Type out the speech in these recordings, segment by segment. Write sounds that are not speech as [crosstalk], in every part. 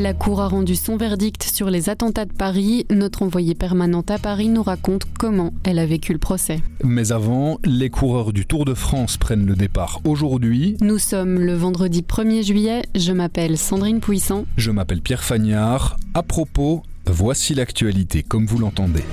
La Cour a rendu son verdict sur les attentats de Paris. Notre envoyée permanente à Paris nous raconte comment elle a vécu le procès. Mais avant, les coureurs du Tour de France prennent le départ aujourd'hui. Nous sommes le vendredi 1er juillet. Je m'appelle Sandrine Puissant. Je m'appelle Pierre Fagnard. À propos, voici l'actualité comme vous l'entendez.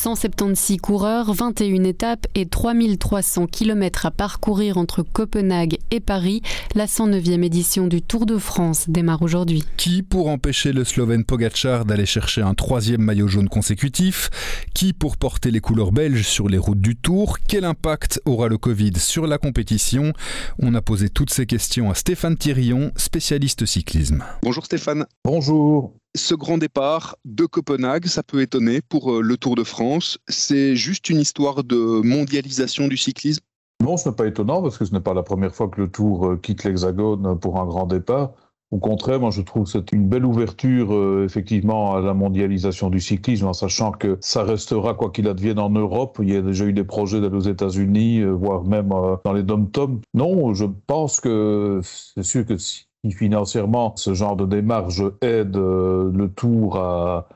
176 coureurs, 21 étapes et 3300 km à parcourir entre Copenhague et Paris. La 109e édition du Tour de France démarre aujourd'hui. Qui pour empêcher le Slovène Pogacar d'aller chercher un troisième maillot jaune consécutif? Qui pour porter les couleurs belges sur les routes du Tour? Quel impact aura le Covid sur la compétition? On a posé toutes ces questions à Stéphane Thirion, spécialiste cyclisme. Bonjour Stéphane. Bonjour. Ce grand départ de Copenhague, ça peut étonner pour euh, le Tour de France. C'est juste une histoire de mondialisation du cyclisme? Non, ce n'est pas étonnant parce que ce n'est pas la première fois que le Tour euh, quitte l'Hexagone pour un grand départ. Au contraire, moi je trouve que c'est une belle ouverture euh, effectivement à la mondialisation du cyclisme, en sachant que ça restera quoi qu'il advienne en Europe. Il y a déjà eu des projets d'aller aux États-Unis, voire même dans les dom-toms. Non, je pense que c'est sûr que si financièrement ce genre de démarche aide euh, le tour à,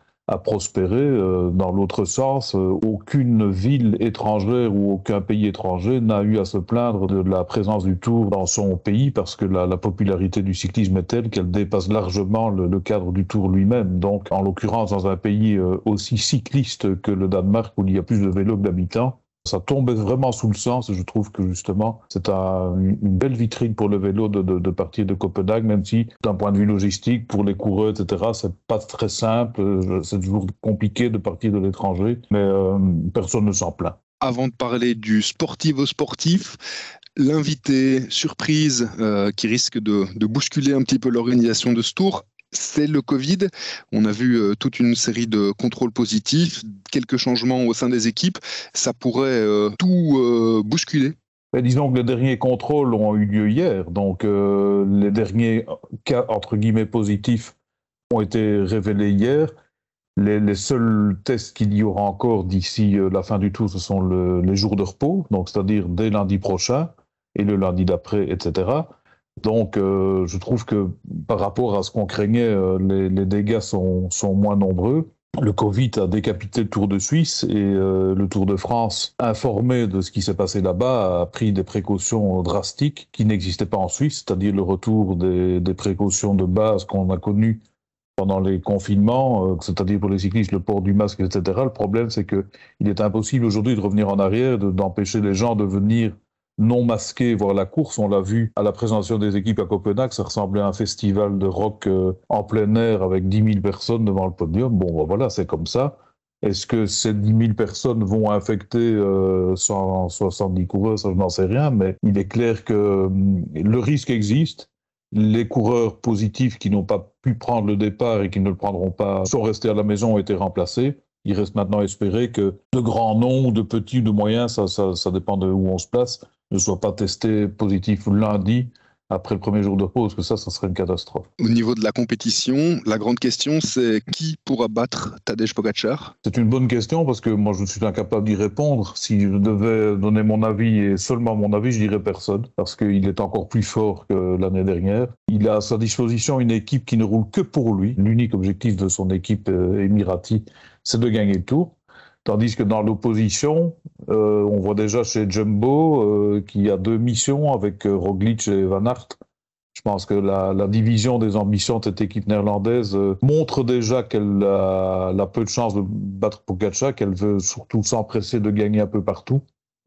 prospérer. Euh, dans l'autre sens, euh, aucune ville étrangère ou aucun pays étranger n'a eu à se plaindre de la présence du Tour dans son pays parce que la, popularité du cyclisme est telle qu'elle dépasse largement le, cadre du Tour lui-même. Donc, en l'occurrence, dans un pays aussi cycliste que le Danemark où il y a plus de vélos d'habitants, ça tombe vraiment sous le sens et je trouve que justement c'est une belle vitrine pour le vélo de, partir de Copenhague, même si d'un point de vue logistique, pour les coureurs, etc., c'est pas très simple, c'est toujours compliqué de partir de l'étranger, mais euh, personne ne s'en plaint. Avant de parler du sportif au sportif, l'invité surprise euh, qui risque de bousculer un petit peu l'organisation de ce tour, c'est le Covid. On a vu euh, toute une série de contrôles positifs, quelques changements au sein des équipes. Ça pourrait euh, tout euh, bousculer. disons que les derniers contrôles ont eu lieu hier, donc les derniers cas entre guillemets positifs ont été révélés hier. Les, seuls tests qu'il y aura encore d'ici la fin du tour, ce sont les jours de repos, donc c'est-à-dire dès lundi prochain et le lundi d'après, etc. Donc, euh, je trouve que par rapport à ce qu'on craignait, euh, les, dégâts sont, moins nombreux. Le Covid a décapité le Tour de Suisse et euh, le Tour de France, informé de ce qui s'est passé là-bas, a pris des précautions drastiques qui n'existaient pas en Suisse, c'est-à-dire le retour des, précautions de base qu'on a connues pendant les confinements, c'est-à-dire pour les cyclistes le port du masque, etc. Le problème, c'est qu'il est impossible aujourd'hui de revenir en arrière, d'empêcher les gens de venir non masqué, voir la course. On l'a vu à la présentation des équipes à Copenhague, ça ressemblait à un festival de rock euh, en plein air avec 10 000 personnes devant le podium. Bon, ben voilà, c'est comme ça. Est-ce que ces 10 000 personnes vont infecter euh, 170 coureurs? Ça, je n'en sais rien, mais il est clair que hum, le risque existe. Les coureurs positifs qui n'ont pas pu prendre le départ et qui ne le prendront pas sont restés à la maison ont été remplacés. Il reste maintenant à espérer que de grands noms, de petits, de moyens, ça, ça, ça dépend de où on se place, ne soit pas testé positif lundi après le premier jour de pause, que ça, ça serait une catastrophe. Au niveau de la compétition, la grande question, c'est qui pourra battre Tadej Pogacar? C'est une bonne question parce que moi, je suis incapable d'y répondre. Si je devais donner mon avis et seulement mon avis, je dirais personne parce qu'il est encore plus fort que l'année dernière. Il a à sa disposition une équipe qui ne roule que pour lui. L'unique objectif de son équipe euh, émirati, c'est de gagner le tour. Tandis que dans l'opposition, euh, on voit déjà chez Jumbo euh, qu'il a deux missions avec euh, Roglic et Van Aert. Je pense que la, division des ambitions de cette équipe néerlandaise montre déjà qu'elle a, peu de chances de battre Pogacar, qu'elle veut surtout s'empresser de gagner un peu partout.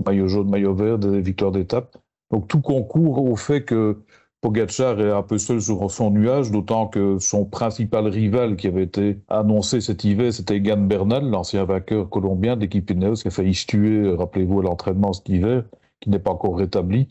Maillot jaune, maillot vert, des victoires d'étape. Donc tout concourt au fait que Pogacar est un peu seul sur son nuage, d'autant que son principal rival qui avait été annoncé cet hiver, c'était Egan Bernal, l'ancien vainqueur colombien d'équipe Ineos, qui a failli se tuer, rappelez-vous, à l'entraînement cet hiver, qui n'est pas encore rétabli.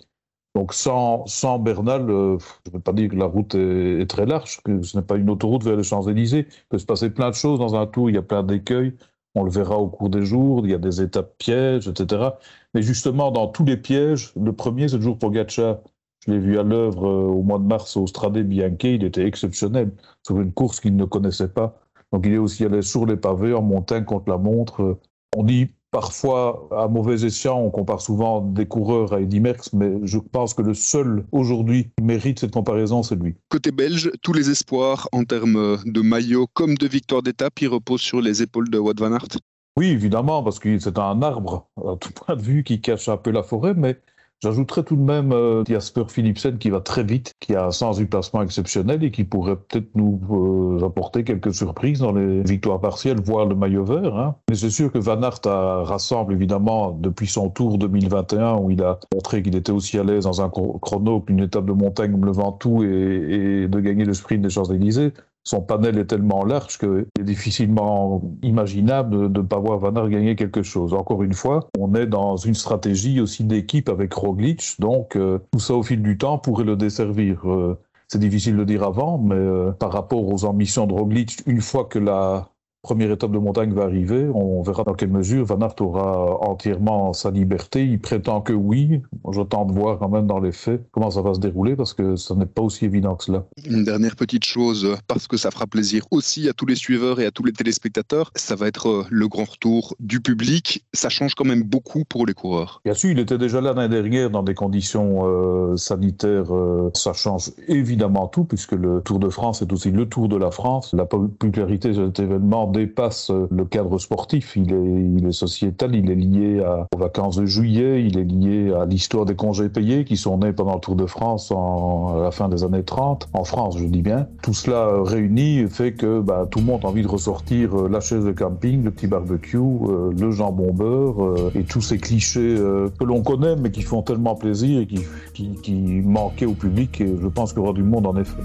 Donc sans, Bernal, euh, je ne veux pas dire que la route est, très large, que ce n'est pas une autoroute vers les Champs-Élysées. Il peut se passer plein de choses dans un tour, il y a plein d'écueils, on le verra au cours des jours, il y a des étapes pièges, etc. Mais justement, dans tous les pièges, le premier, c'est toujours Pogacar. Je l'ai vu à l'œuvre euh, au mois de mars au Strade Bianche, il était exceptionnel sur une course qu'il ne connaissait pas. Donc il est aussi allé sur les pavés en montagne contre la montre. On dit parfois, à mauvais escient, on compare souvent des coureurs à Eddy Merckx, mais je pense que le seul aujourd'hui qui mérite cette comparaison, c'est lui. Côté belge, tous les espoirs en termes de maillot comme de victoire d'étape, ils reposent sur les épaules de Wout van Aert Oui, évidemment, parce que c'est un arbre, à tout point de vue, qui cache un peu la forêt, mais J'ajouterais tout de même euh, Jasper Philipsen qui va très vite, qui a un sens du placement exceptionnel et qui pourrait peut-être nous euh, apporter quelques surprises dans les victoires partielles, voire le maillot vert. Hein. Mais c'est sûr que Van Aert a, rassemble évidemment depuis son tour 2021 où il a montré qu'il était aussi à l'aise dans un chrono qu'une étape de montagne comme le Ventoux et, et de gagner le sprint des Champs-Élysées son panel est tellement large qu'il est difficilement imaginable de ne pas voir Van gagner quelque chose. Encore une fois, on est dans une stratégie aussi d'équipe avec Roglic, donc euh, tout ça au fil du temps pourrait le desservir. Euh, c'est difficile de dire avant, mais euh, par rapport aux ambitions de Roglic, une fois que la première étape de montagne va arriver. On verra dans quelle mesure Van Aert aura entièrement sa liberté. Il prétend que oui. J'attends de voir quand même dans les faits comment ça va se dérouler parce que ça n'est pas aussi évident que cela. Une dernière petite chose, parce que ça fera plaisir aussi à tous les suiveurs et à tous les téléspectateurs, ça va être euh, le grand retour du public. Ça change quand même beaucoup pour les coureurs. Bien sûr, il était déjà là l'année dernière dans des conditions euh, sanitaires. Euh, ça change évidemment tout puisque le Tour de France est aussi le Tour de la France. La popularité de cet événement dépasse euh, le cadre sportif. Il est, sociétal, il est lié à, aux vacances de juillet, il est lié à l'histoire des congés payés qui sont nés pendant le Tour de France en, à la fin des années 30, en France, je dis bien. Tout cela euh, réuni fait que bah, tout le monde a envie de ressortir euh, la chaise de camping, le petit barbecue, le jambon beurre et tous ces clichés que l'on connaît mais qui font tellement plaisir et qui, qui, qui manquaient au public. Et je pense qu'il y aura du monde en effet.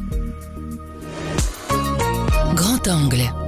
Grand angle.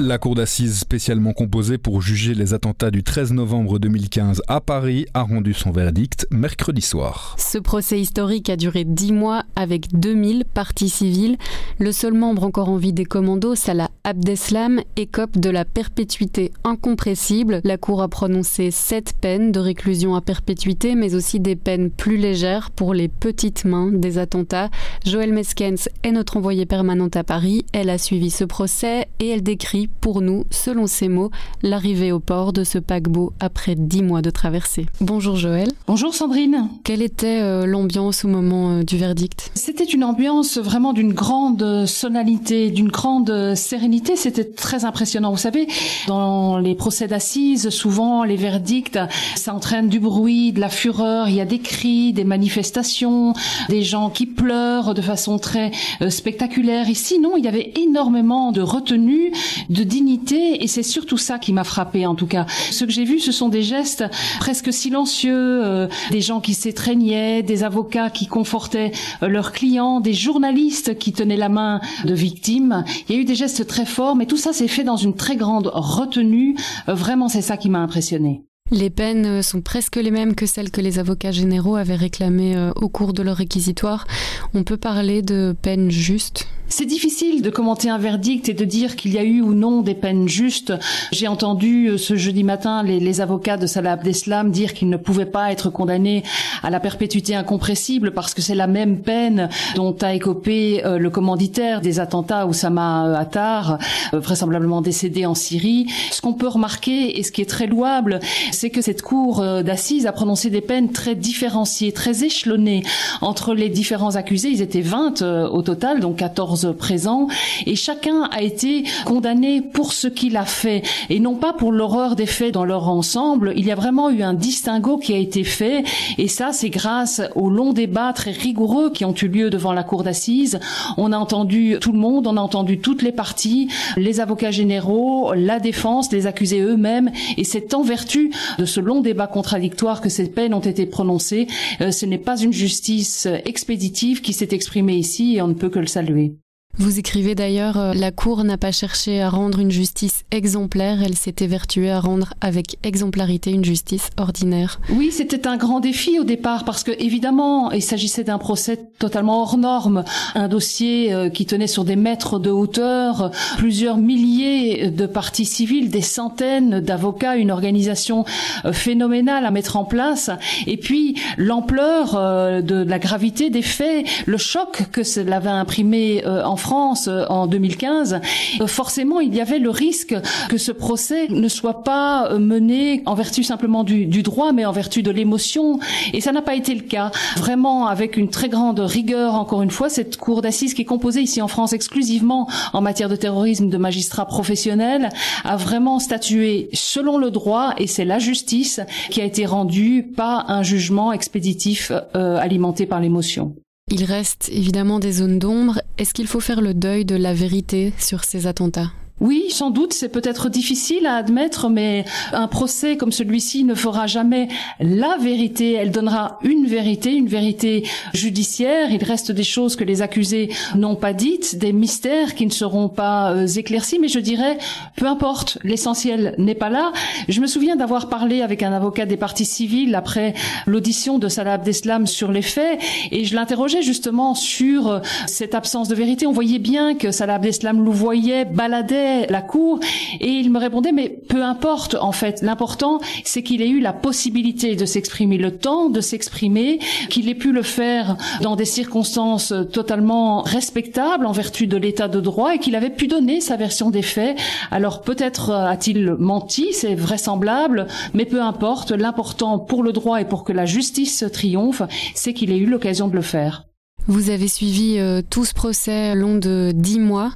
La cour d'assises spécialement composée pour juger les attentats du 13 novembre 2015 à Paris a rendu son verdict mercredi soir. Ce procès historique a duré dix mois avec 2000 parties civiles. Le seul membre encore en vie des commandos, Salah Abdeslam, écope de la perpétuité incompressible. La cour a prononcé sept peines de réclusion à perpétuité, mais aussi des peines plus légères pour les petites mains des attentats. Joël Meskens est notre envoyée permanente à Paris. Elle a suivi ce procès et elle décrit pour nous, selon ses mots, l'arrivée au port de ce paquebot après dix mois de traversée. Bonjour Joël. Bonjour Sandrine. Quelle était euh, l'ambiance au moment euh, du verdict? C'était une ambiance vraiment d'une grande sonalité, d'une grande sérénité. C'était très impressionnant. Vous savez, dans les procès d'assises, souvent les verdicts, ça entraîne du bruit, de la fureur. Il y a des cris, des manifestations, des gens qui pleurent de façon très euh, spectaculaire. Ici, non, il y avait énormément de retenue, de dignité et c'est surtout ça qui m'a frappé en tout cas. Ce que j'ai vu, ce sont des gestes presque silencieux, euh, des gens qui s'étreignaient, des avocats qui confortaient euh, leurs clients, des journalistes qui tenaient la main de victimes. Il y a eu des gestes très forts, mais tout ça s'est fait dans une très grande retenue. Euh, vraiment, c'est ça qui m'a impressionné. Les peines sont presque les mêmes que celles que les avocats généraux avaient réclamées au cours de leur réquisitoire. On peut parler de peines justes? C'est difficile de commenter un verdict et de dire qu'il y a eu ou non des peines justes. J'ai entendu euh, ce jeudi matin les, avocats de Salah Abdeslam dire qu'il ne pouvait pas être condamné à la perpétuité incompressible parce que c'est la même peine dont a écopé euh, le commanditaire des attentats Oussama euh, Attar, vraisemblablement décédé en Syrie. Ce qu'on peut remarquer et ce qui est très louable, c'est que cette cour d'assises a prononcé des peines très différenciées, très échelonnées entre les différents accusés. Ils étaient 20 au total, donc 14 présents, et chacun a été condamné pour ce qu'il a fait, et non pas pour l'horreur des faits dans leur ensemble. Il y a vraiment eu un distinguo qui a été fait, et ça, c'est grâce aux longs débats très rigoureux qui ont eu lieu devant la cour d'assises. On a entendu tout le monde, on a entendu toutes les parties, les avocats généraux, la défense, les accusés eux-mêmes, et c'est en vertu de ce long débat contradictoire que ces peines ont été prononcées. Euh, ce n'est pas une justice expéditive qui s'est exprimée ici, et on ne peut que le saluer. Vous écrivez d'ailleurs euh, La Cour n'a pas cherché à rendre une justice exemplaire, elle s'est évertuée à rendre avec exemplarité une justice ordinaire. Oui, c'était un grand défi au départ parce que évidemment, il s'agissait d'un procès totalement hors norme, un dossier euh, qui tenait sur des mètres de hauteur, plusieurs milliers de parties civiles, des centaines d'avocats, une organisation euh, phénoménale à mettre en place et puis l'ampleur de la gravité des faits, le choc que cela avait imprimé en France euh, en 2015, euh, forcément il y avait le risque que ce procès ne soit pas euh, mené en vertu simplement du, droit, mais en vertu de l'émotion. Et ça n'a pas été le cas. Vraiment, avec une très grande rigueur, encore une fois, cette cour d'assises qui est composée ici en France exclusivement en matière de terrorisme de magistrats professionnels a vraiment statué selon le droit et c'est la justice qui a été rendue, pas un jugement expéditif alimenté par l'émotion. Il reste évidemment des zones d'ombre. Est-ce qu'il faut faire le deuil de la vérité sur ces attentats? Oui, sans doute, c'est peut-être difficile à admettre, mais un procès comme celui-ci ne fera jamais la vérité. Elle donnera une vérité, une vérité judiciaire. Il reste des choses que les accusés n'ont pas dites, des mystères qui ne seront pas euh, éclaircis, mais je dirais, peu importe, l'essentiel n'est pas là. Je me souviens d'avoir parlé avec un avocat des parties civiles après l'audition de Salah Abdeslam sur les faits, et je l'interrogeais justement sur euh, cette absence de vérité. On voyait bien que Salah Abdeslam voyait baladait la cour et il me répondait mais peu importe en fait. L'important c'est qu'il ait eu la possibilité de s'exprimer le temps de s'exprimer qu'il ait pu le faire dans des circonstances totalement respectables en vertu de l'état de droit et qu'il avait pu donner sa version des faits. Alors peut-être a-t-il menti c'est vraisemblable mais peu importe. L'important pour le droit et pour que la justice triomphe c'est qu'il ait eu l'occasion de le faire. Vous avez suivi euh, tout ce procès long de dix mois.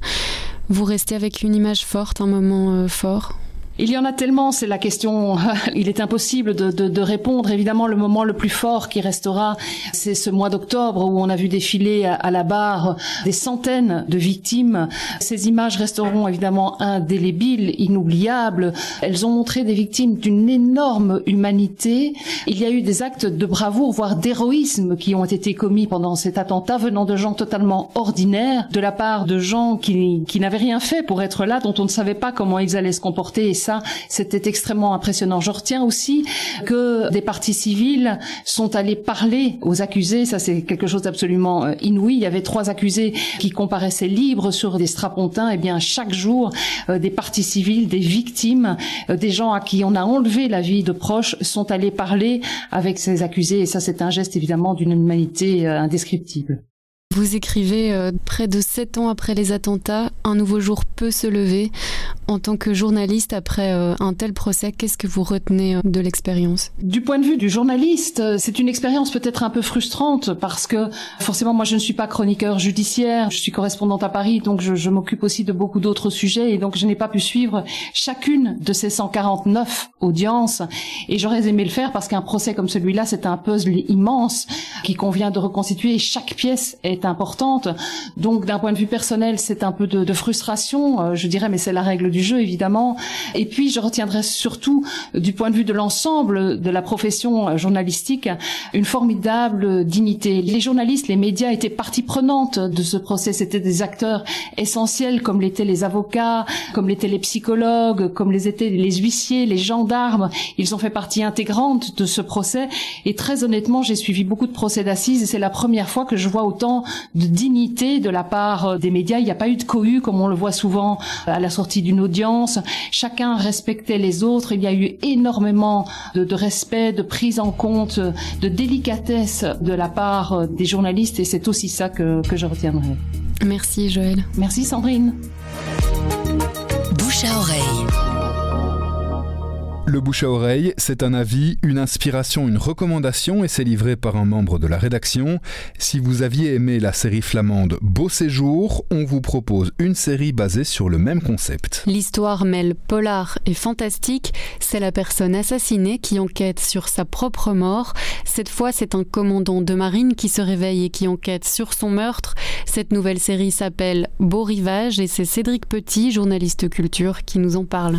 Vous restez avec une image forte, un moment euh, fort il y en a tellement, c'est la question. [laughs] Il est impossible de, de, de, répondre. Évidemment, le moment le plus fort qui restera, c'est ce mois d'octobre où on a vu défiler à, la barre des centaines de victimes. Ces images resteront évidemment indélébiles, inoubliables. Elles ont montré des victimes d'une énorme humanité. Il y a eu des actes de bravoure, voire d'héroïsme qui ont été commis pendant cet attentat venant de gens totalement ordinaires, de la part de gens qui, qui n'avaient rien fait pour être là, dont on ne savait pas comment ils allaient se comporter. C'était extrêmement impressionnant. Je retiens aussi que des parties civiles sont allées parler aux accusés. Ça, c'est quelque chose d'absolument euh, inouï. Il y avait trois accusés qui comparaissaient libres sur des strapontins. Et eh bien, chaque jour, euh, des parties civiles, des victimes, euh, des gens à qui on a enlevé la vie de proches sont allés parler avec ces accusés. Et ça, c'est un geste évidemment d'une humanité indescriptible. Vous écrivez euh, près de sept ans après les attentats, un nouveau jour peut se lever. En tant que journaliste, après euh, un tel procès, qu'est-ce que vous retenez euh, de l'expérience? Du point de vue du journaliste, c'est une expérience peut-être un peu frustrante parce que forcément, moi, je ne suis pas chroniqueur judiciaire, je suis correspondante à Paris, donc je, m'occupe aussi de beaucoup d'autres sujets et donc je n'ai pas pu suivre chacune de ces 149 audiences. Et j'aurais aimé le faire parce qu'un procès comme celui-là, c'est un puzzle immense qui convient de reconstituer. Chaque pièce est importante. Donc d'un point de vue personnel, c'est un peu de, de frustration, euh, je dirais, mais c'est la règle du jeu évidemment. Et puis je retiendrai surtout du point de vue de l'ensemble de la profession euh, journalistique une formidable dignité. Les journalistes, les médias étaient partie prenante de ce procès. C'était des acteurs essentiels comme l'étaient les avocats, comme l'étaient les psychologues, comme les étaient les huissiers, les gendarmes. Ils ont fait partie intégrante de ce procès. Et très honnêtement, j'ai suivi beaucoup de procès d'assises et c'est la première fois que je vois autant de dignité de la part euh, des médias. Il n'y a pas eu de cohue comme on le voit souvent euh, à la sortie d'une audience. Chacun respectait les autres. Il y a eu énormément de, de respect, de prise en compte, de délicatesse de la part euh, des journalistes et c'est aussi ça que, que je retiendrai. Merci Joël. Merci Sandrine. Bouche à oreille. Le bouche à oreille, c'est un avis, une inspiration, une recommandation et c'est livré par un membre de la rédaction. Si vous aviez aimé la série flamande Beau séjour, on vous propose une série basée sur le même concept. L'histoire mêle polar et fantastique. C'est la personne assassinée qui enquête sur sa propre mort. Cette fois, c'est un commandant de marine qui se réveille et qui enquête sur son meurtre. Cette nouvelle série s'appelle Beau rivage et c'est Cédric Petit, journaliste culture, qui nous en parle.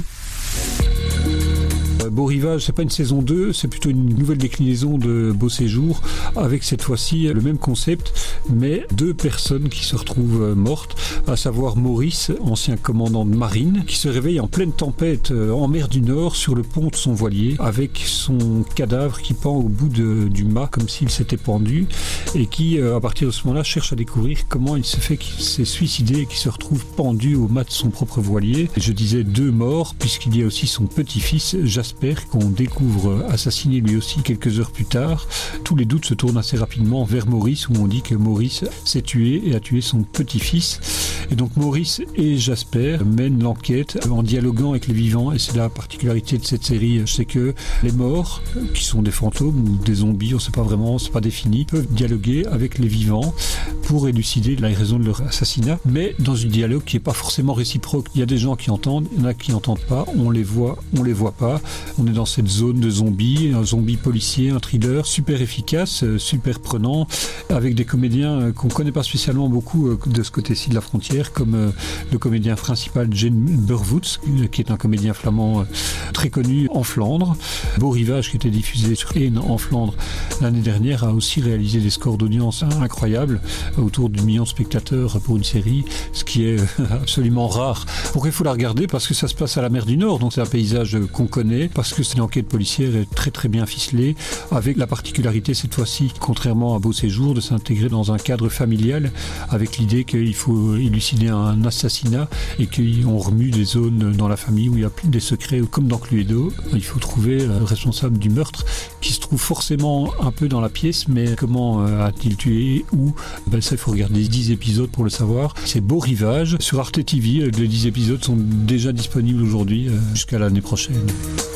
Beau Rivage, c'est pas une saison 2, c'est plutôt une nouvelle déclinaison de Beau Séjour, avec cette fois-ci le même concept, mais deux personnes qui se retrouvent mortes, à savoir Maurice, ancien commandant de marine, qui se réveille en pleine tempête en mer du Nord sur le pont de son voilier, avec son cadavre qui pend au bout du mât comme s'il s'était pendu, et qui, à partir de ce moment-là, cherche à découvrir comment il se fait qu'il s'est suicidé et qu'il se retrouve pendu au mât de son propre voilier. Je disais deux morts, puisqu'il y a aussi son petit-fils, Jasper, qu'on découvre assassiné lui aussi quelques heures plus tard. Tous les doutes se tournent assez rapidement vers Maurice, où on dit que Maurice s'est tué et a tué son petit-fils. Et donc Maurice et Jasper mènent l'enquête en dialoguant avec les vivants, et c'est la particularité de cette série, c'est que les morts, qui sont des fantômes ou des zombies, on ne sait pas vraiment, c'est pas défini, peuvent dialoguer avec les vivants pour élucider la raison de leur assassinat, mais dans un dialogue qui n'est pas forcément réciproque. Il y a des gens qui entendent, il y en a qui n'entendent pas, on les voit, on les voit pas. On est dans cette zone de zombies, un zombie policier, un thriller super efficace, euh, super prenant, avec des comédiens euh, qu'on connaît pas spécialement beaucoup euh, de ce côté-ci de la frontière, comme le comédien principal Jane Burwoods, qui est un comédien flamand très connu en Flandre. Beau Rivage, qui était diffusé sur Haine en Flandre l'année dernière, a aussi réalisé des scores d'audience incroyables, autour du million de spectateurs pour une série, ce qui est [laughs] absolument rare. Pourquoi il faut la regarder? Parce que ça se passe à la mer du Nord, donc c'est un paysage qu'on connaît, parce que c'est une enquête policière très très bien ficelée, avec la particularité cette fois-ci, contrairement à Beau Séjour, de s'intégrer dans un cadre familial, avec l'idée qu'il faut élucider un assassinat et qu'on remue des zones dans la famille où il y a des secrets, comme dans Cluedo, il faut trouver le responsable du meurtre, qui se trouve forcément un peu dans la pièce, mais comment euh, a-t-il tué Où? Ben, Ça, il faut regarder 10 épisodes pour le savoir. C'est Beau Rivage sur Arte TV. Les 10 épisodes sont déjà disponibles aujourd'hui euh, jusqu'à l'année prochaine.